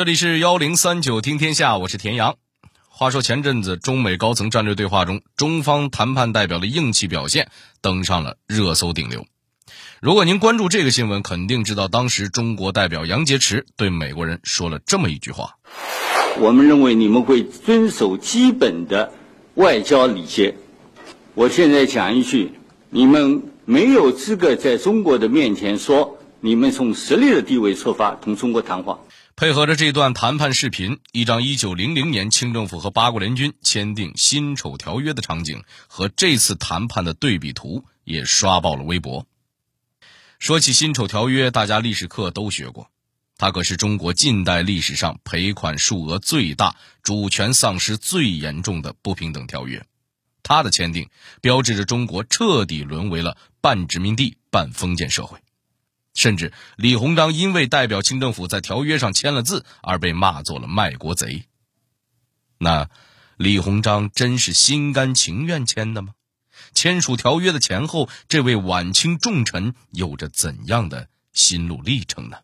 这里是幺零三九听天下，我是田阳。话说前阵子中美高层战略对话中，中方谈判代表的硬气表现登上了热搜顶流。如果您关注这个新闻，肯定知道当时中国代表杨洁篪对美国人说了这么一句话：“我们认为你们会遵守基本的外交礼节。我现在讲一句，你们没有资格在中国的面前说你们从实力的地位出发同中国谈话。”配合着这段谈判视频，一张1900年清政府和八国联军签订辛丑条约的场景和这次谈判的对比图也刷爆了微博。说起辛丑条约，大家历史课都学过，它可是中国近代历史上赔款数额最大、主权丧失最严重的不平等条约。它的签订标志着中国彻底沦为了半殖民地半封建社会。甚至李鸿章因为代表清政府在条约上签了字而被骂做了卖国贼。那李鸿章真是心甘情愿签的吗？签署条约的前后，这位晚清重臣有着怎样的心路历程呢？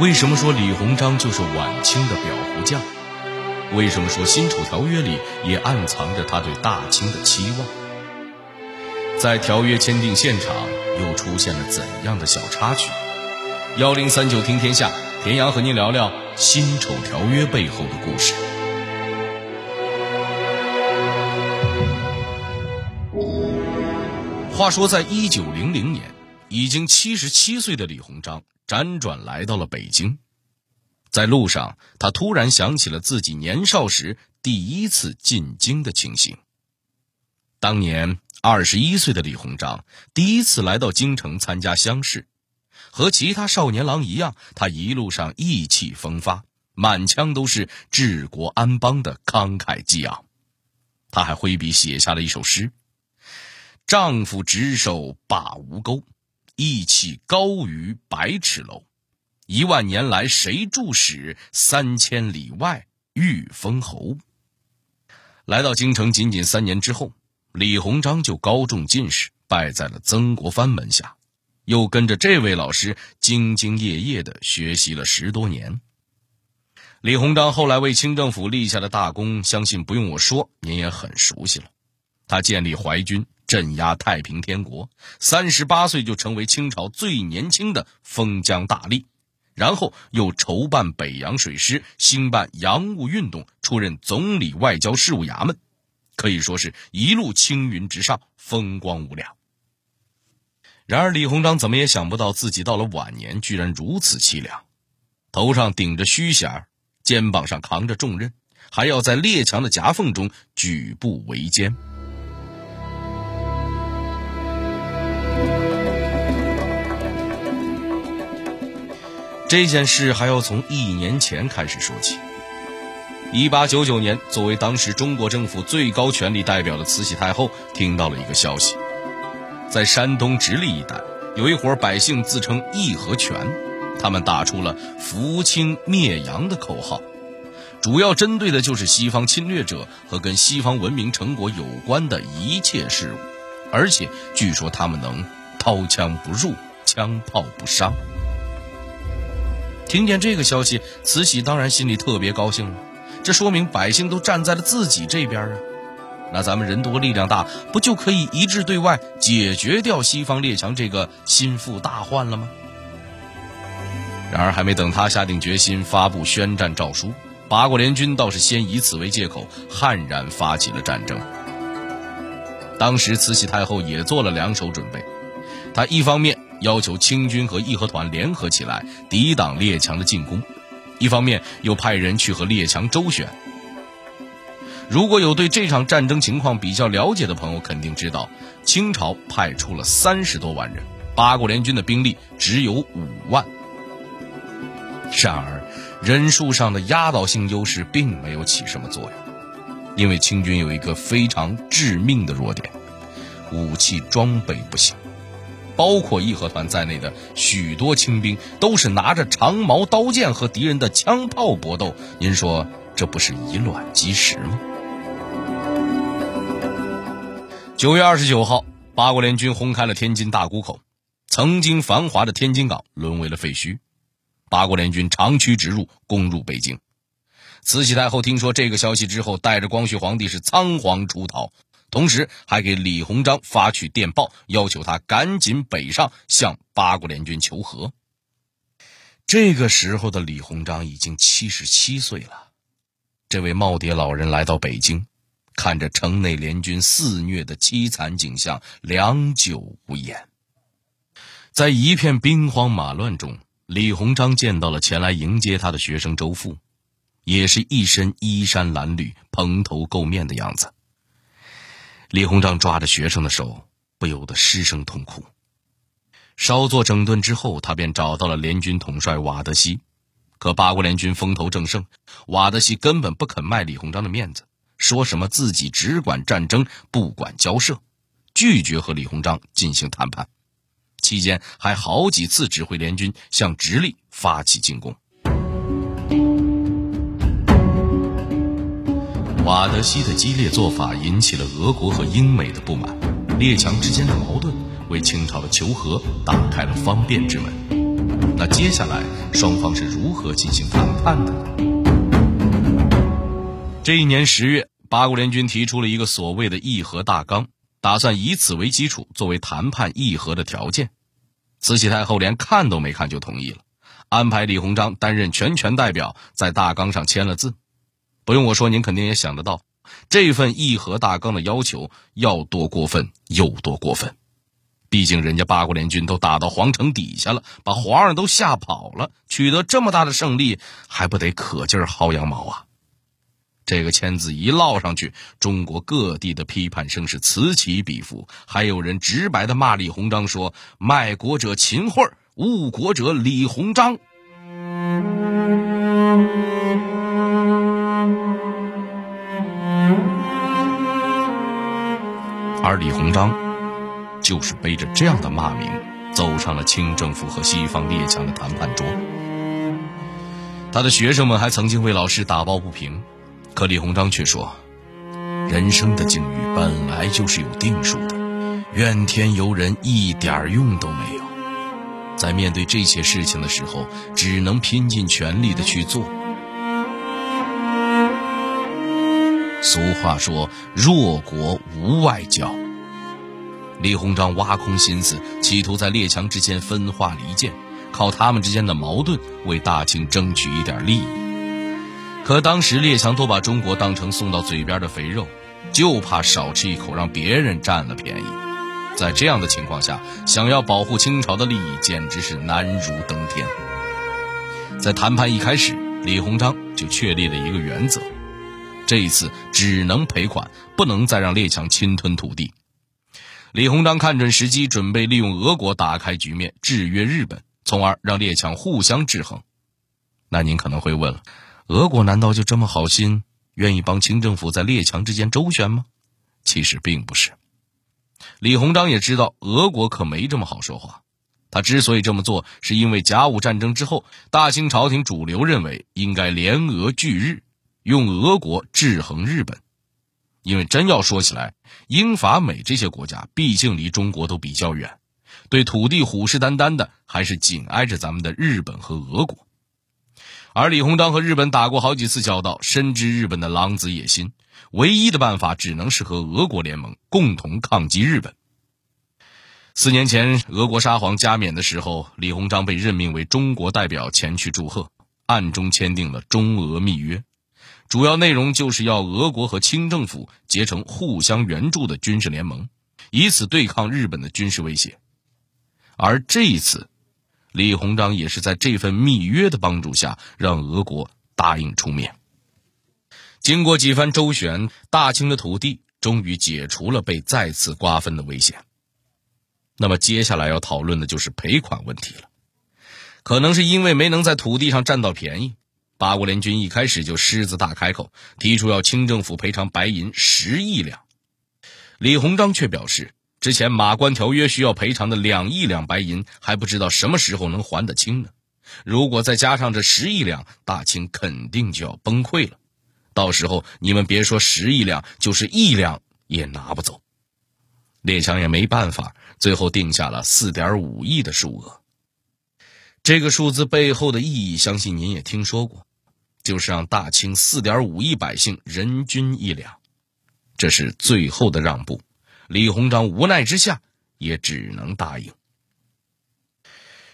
为什么说李鸿章就是晚清的裱糊匠？为什么说辛丑条约里也暗藏着他对大清的期望？在条约签订现场又出现了怎样的小插曲？幺零三九听天下，田阳和您聊聊辛丑条约背后的故事。话说，在一九零零年，已经七十七岁的李鸿章辗转来到了北京。在路上，他突然想起了自己年少时第一次进京的情形。当年二十一岁的李鸿章第一次来到京城参加乡试，和其他少年郎一样，他一路上意气风发，满腔都是治国安邦的慷慨激昂。他还挥笔写下了一首诗：“丈夫执手把吴钩，意气高于百尺楼。”一万年来谁助使？三千里外遇封侯。来到京城仅仅三年之后，李鸿章就高中进士，拜在了曾国藩门下，又跟着这位老师兢兢业业的学习了十多年。李鸿章后来为清政府立下的大功，相信不用我说，您也很熟悉了。他建立淮军，镇压太平天国，三十八岁就成为清朝最年轻的封疆大吏。然后又筹办北洋水师，兴办洋务运动，出任总理外交事务衙门，可以说是一路青云直上，风光无两。然而李鸿章怎么也想不到，自己到了晚年居然如此凄凉，头上顶着虚衔，肩膀上扛着重任，还要在列强的夹缝中举步维艰。这件事还要从一年前开始说起。一八九九年，作为当时中国政府最高权力代表的慈禧太后听到了一个消息，在山东直隶一带有一伙百姓自称义和拳，他们打出了“扶清灭洋”的口号，主要针对的就是西方侵略者和跟西方文明成果有关的一切事物，而且据说他们能刀枪不入，枪炮不伤。听见这个消息，慈禧当然心里特别高兴了。这说明百姓都站在了自己这边啊！那咱们人多力量大，不就可以一致对外，解决掉西方列强这个心腹大患了吗？然而，还没等他下定决心发布宣战诏书，八国联军倒是先以此为借口，悍然发起了战争。当时，慈禧太后也做了两手准备，她一方面。要求清军和义和团联合起来抵挡列强的进攻，一方面又派人去和列强周旋。如果有对这场战争情况比较了解的朋友，肯定知道，清朝派出了三十多万人，八国联军的兵力只有五万。然而，人数上的压倒性优势并没有起什么作用，因为清军有一个非常致命的弱点：武器装备不行。包括义和团在内的许多清兵都是拿着长矛刀剑和敌人的枪炮搏斗，您说这不是以卵击石吗？九月二十九号，八国联军轰开了天津大沽口，曾经繁华的天津港沦为了废墟。八国联军长驱直入，攻入北京。慈禧太后听说这个消息之后，带着光绪皇帝是仓皇出逃，同时还给李鸿章发去电报，要求他赶紧北上向八国联军求和。这个时候的李鸿章已经七十七岁了。这位耄耋老人来到北京，看着城内联军肆虐的凄惨景象，良久无言。在一片兵荒马乱中，李鸿章见到了前来迎接他的学生周父，也是一身衣衫褴褛、蓬头垢面的样子。李鸿章抓着学生的手，不由得失声痛哭。稍作整顿之后，他便找到了联军统帅瓦德西。可八国联军风头正盛，瓦德西根本不肯卖李鸿章的面子，说什么自己只管战争，不管交涉，拒绝和李鸿章进行谈判。期间还好几次指挥联军向直隶发起进攻。瓦德西的激烈做法引起了俄国和英美的不满，列强之间的矛盾为清朝的求和打开了方便之门。那接下来双方是如何进行谈判的呢？这一年十月，八国联军提出了一个所谓的议和大纲。打算以此为基础，作为谈判议和的条件。慈禧太后连看都没看就同意了，安排李鸿章担任全权代表，在大纲上签了字。不用我说，您肯定也想得到，这份议和大纲的要求要多过分有多过分。毕竟人家八国联军都打到皇城底下了，把皇上都吓跑了，取得这么大的胜利，还不得可劲儿薅羊毛啊？这个签字一落上去，中国各地的批判声是此起彼伏，还有人直白的骂李鸿章说：“卖国者秦桧，误国者李鸿章。”而李鸿章就是背着这样的骂名，走上了清政府和西方列强的谈判桌。他的学生们还曾经为老师打抱不平。可李鸿章却说：“人生的境遇本来就是有定数的，怨天尤人一点用都没有。在面对这些事情的时候，只能拼尽全力的去做。”俗话说：“弱国无外交。”李鸿章挖空心思，企图在列强之间分化离间，靠他们之间的矛盾为大清争取一点利益。可当时列强都把中国当成送到嘴边的肥肉，就怕少吃一口让别人占了便宜。在这样的情况下，想要保护清朝的利益，简直是难如登天。在谈判一开始，李鸿章就确立了一个原则：这一次只能赔款，不能再让列强侵吞土地。李鸿章看准时机，准备利用俄国打开局面，制约日本，从而让列强互相制衡。那您可能会问了。俄国难道就这么好心，愿意帮清政府在列强之间周旋吗？其实并不是。李鸿章也知道俄国可没这么好说话。他之所以这么做，是因为甲午战争之后，大清朝廷主流认为应该联俄拒日，用俄国制衡日本。因为真要说起来，英法美这些国家毕竟离中国都比较远，对土地虎视眈眈的，还是紧挨着咱们的日本和俄国。而李鸿章和日本打过好几次交道，深知日本的狼子野心，唯一的办法只能是和俄国联盟，共同抗击日本。四年前，俄国沙皇加冕的时候，李鸿章被任命为中国代表前去祝贺，暗中签订了中俄密约，主要内容就是要俄国和清政府结成互相援助的军事联盟，以此对抗日本的军事威胁。而这一次。李鸿章也是在这份密约的帮助下，让俄国答应出面。经过几番周旋，大清的土地终于解除了被再次瓜分的危险。那么接下来要讨论的就是赔款问题了。可能是因为没能在土地上占到便宜，八国联军一开始就狮子大开口，提出要清政府赔偿白银十亿两。李鸿章却表示。之前马关条约需要赔偿的两亿两白银，还不知道什么时候能还得清呢。如果再加上这十亿两，大清肯定就要崩溃了。到时候你们别说十亿两，就是亿两也拿不走。列强也没办法，最后定下了四点五亿的数额。这个数字背后的意义，相信您也听说过，就是让大清四点五亿百姓人均一两。这是最后的让步，李鸿章无奈之下也只能答应。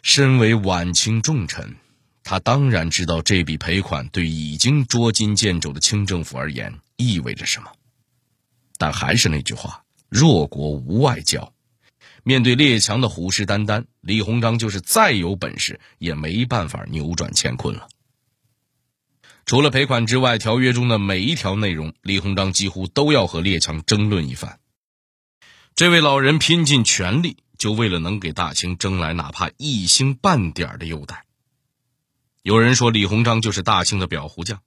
身为晚清重臣，他当然知道这笔赔款对已经捉襟见肘的清政府而言意味着什么。但还是那句话，弱国无外交。面对列强的虎视眈眈，李鸿章就是再有本事也没办法扭转乾坤了。除了赔款之外，条约中的每一条内容，李鸿章几乎都要和列强争论一番。这位老人拼尽全力，就为了能给大清争来哪怕一星半点的优待。有人说，李鸿章就是大清的裱糊匠，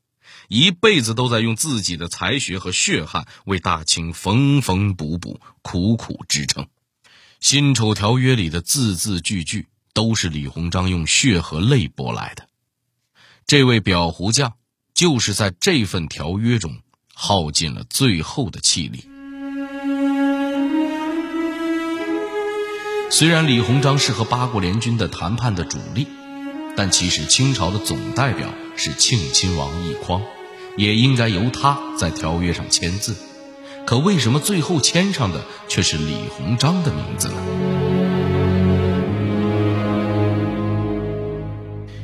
一辈子都在用自己的才学和血汗为大清缝缝补补、苦苦支撑。辛丑条约里的字字句句，都是李鸿章用血和泪博来的。这位裱糊匠。就是在这份条约中耗尽了最后的气力。虽然李鸿章是和八国联军的谈判的主力，但其实清朝的总代表是庆亲王奕匡，也应该由他在条约上签字。可为什么最后签上的却是李鸿章的名字呢？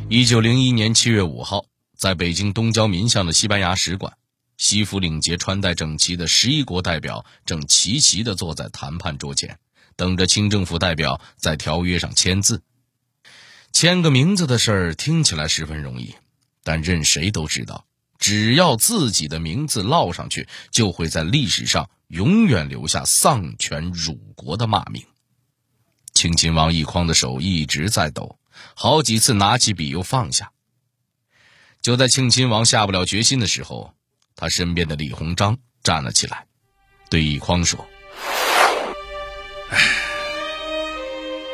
一九零一年七月五号。在北京东郊民巷的西班牙使馆，西服领结、穿戴整齐的十一国代表正齐齐地坐在谈判桌前，等着清政府代表在条约上签字。签个名字的事儿听起来十分容易，但任谁都知道，只要自己的名字烙上去，就会在历史上永远留下丧权辱国的骂名。清亲王奕匡的手一直在抖，好几次拿起笔又放下。就在庆亲王下不了决心的时候，他身边的李鸿章站了起来，对奕匡说：“唉，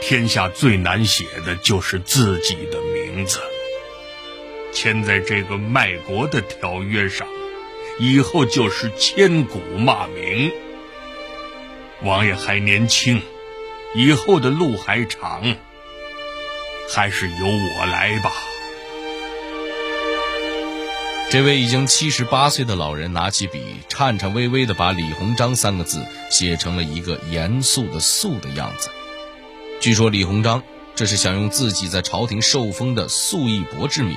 天下最难写的就是自己的名字，签在这个卖国的条约上，以后就是千古骂名。王爷还年轻，以后的路还长，还是由我来吧。”这位已经七十八岁的老人拿起笔，颤颤巍巍地把“李鸿章”三个字写成了一个严肃的“肃”的样子。据说李鸿章这是想用自己在朝廷受封的肃义伯之名，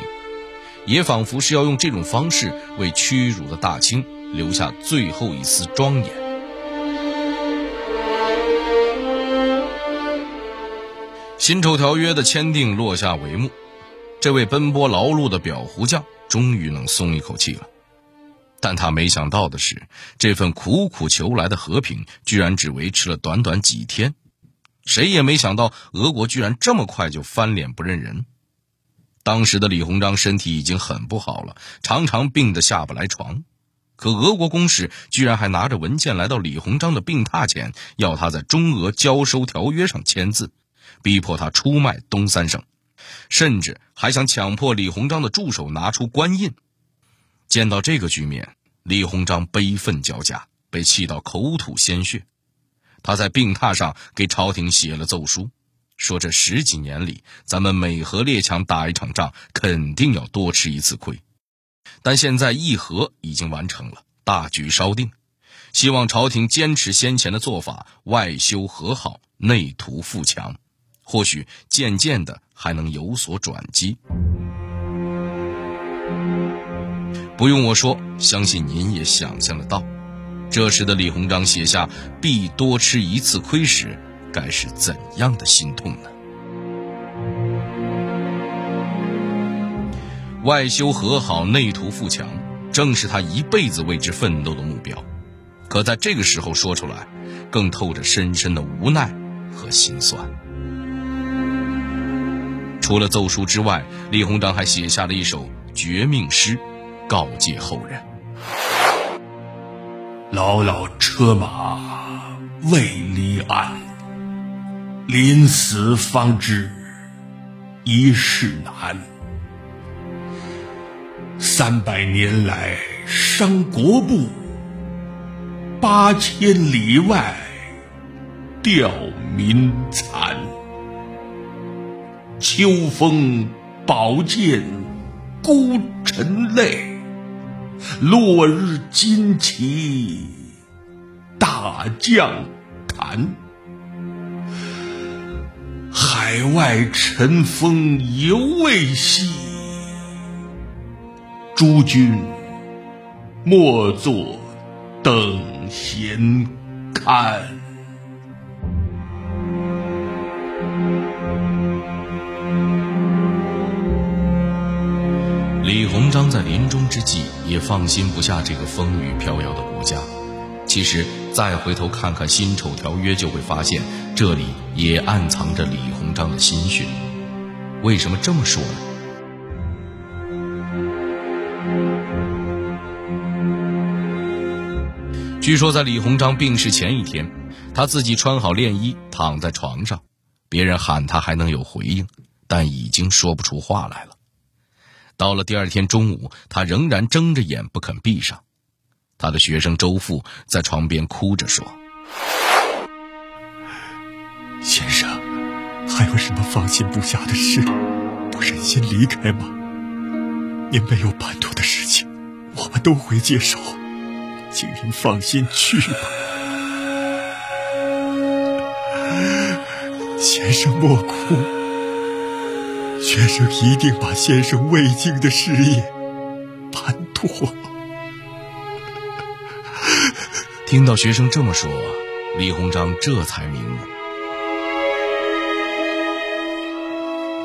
也仿佛是要用这种方式为屈辱的大清留下最后一丝庄严。辛丑条约的签订落下帷幕，这位奔波劳碌的裱糊匠。终于能松一口气了，但他没想到的是，这份苦苦求来的和平居然只维持了短短几天。谁也没想到，俄国居然这么快就翻脸不认人。当时的李鸿章身体已经很不好了，常常病得下不来床。可俄国公使居然还拿着文件来到李鸿章的病榻前，要他在中俄交收条约上签字，逼迫他出卖东三省。甚至还想强迫李鸿章的助手拿出官印。见到这个局面，李鸿章悲愤交加，被气到口吐鲜血。他在病榻上给朝廷写了奏书，说这十几年里，咱们每和列强打一场仗，肯定要多吃一次亏。但现在议和已经完成了，大局稍定，希望朝廷坚持先前的做法，外修和好，内图富强。或许渐渐的还能有所转机。不用我说，相信您也想象得到，这时的李鸿章写下“必多吃一次亏”时，该是怎样的心痛呢？外修和好，内图富强，正是他一辈子为之奋斗的目标。可在这个时候说出来，更透着深深的无奈和心酸。除了奏书之外，李鸿章还写下了一首绝命诗，告诫后人：“老老车马未离鞍，临死方知一事难。三百年来伤国步，八千里外吊民残。秋风宝剑孤臣泪，落日旌旗大将坛。海外尘封犹未息，诸君莫作等闲看。李鸿章在临终之际也放心不下这个风雨飘摇的国家。其实，再回头看看《辛丑条约》，就会发现这里也暗藏着李鸿章的心绪。为什么这么说呢？据说，在李鸿章病逝前一天，他自己穿好殓衣，躺在床上，别人喊他还能有回应，但已经说不出话来了。到了第二天中午，他仍然睁着眼不肯闭上。他的学生周父在床边哭着说：“先生，还有什么放心不下的事，不忍心离开吗？您没有办妥的事情，我们都会接受，请您放心去吧。先生莫哭，学生一定把先生未竟的事业办妥。”听到学生这么说，李鸿章这才明悟。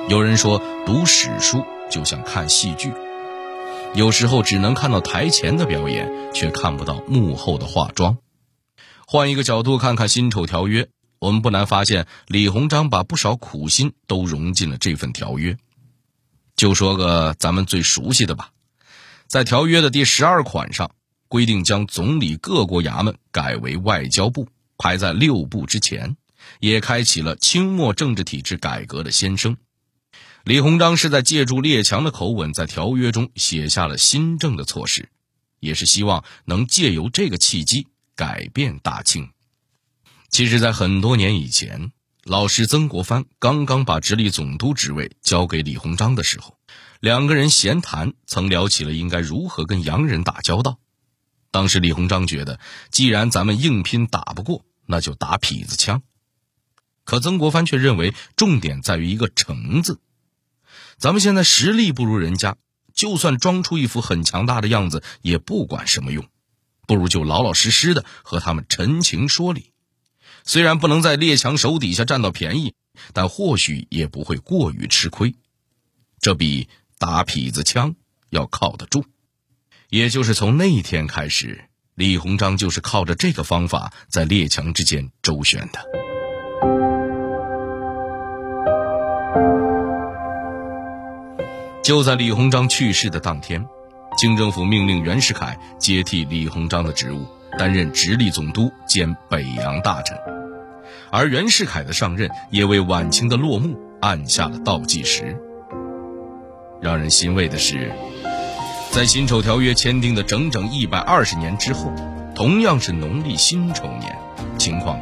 有人说，读史书就像看戏剧，有时候只能看到台前的表演，却看不到幕后的化妆。换一个角度看看《辛丑条约》，我们不难发现，李鸿章把不少苦心都融进了这份条约。就说个咱们最熟悉的吧，在条约的第十二款上。规定将总理各国衙门改为外交部，排在六部之前，也开启了清末政治体制改革的先声。李鸿章是在借助列强的口吻，在条约中写下了新政的措施，也是希望能借由这个契机改变大清。其实，在很多年以前，老师曾国藩刚刚把直隶总督职位交给李鸿章的时候，两个人闲谈，曾聊起了应该如何跟洋人打交道。当时李鸿章觉得，既然咱们硬拼打不过，那就打痞子枪。可曾国藩却认为，重点在于一个“诚”字。咱们现在实力不如人家，就算装出一副很强大的样子，也不管什么用。不如就老老实实的和他们陈情说理。虽然不能在列强手底下占到便宜，但或许也不会过于吃亏。这比打痞子枪要靠得住。也就是从那一天开始，李鸿章就是靠着这个方法在列强之间周旋的。就在李鸿章去世的当天，清政府命令袁世凯接替李鸿章的职务，担任直隶总督兼北洋大臣，而袁世凯的上任也为晚清的落幕按下了倒计时。让人欣慰的是。在辛丑条约签订的整整一百二十年之后，同样是农历辛丑年，情况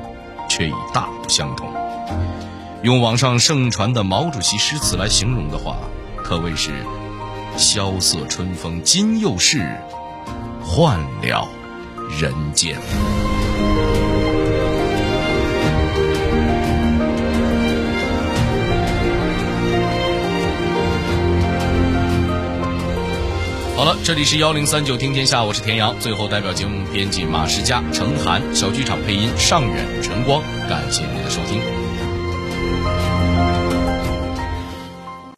却已大不相同。用网上盛传的毛主席诗词来形容的话，可谓是“萧瑟春风今又是，换了人间”。好了，这里是幺零三九听天下，我是田阳。最后，代表节目编辑马世佳、程涵，小剧场配音尚远、晨光，感谢您的收听。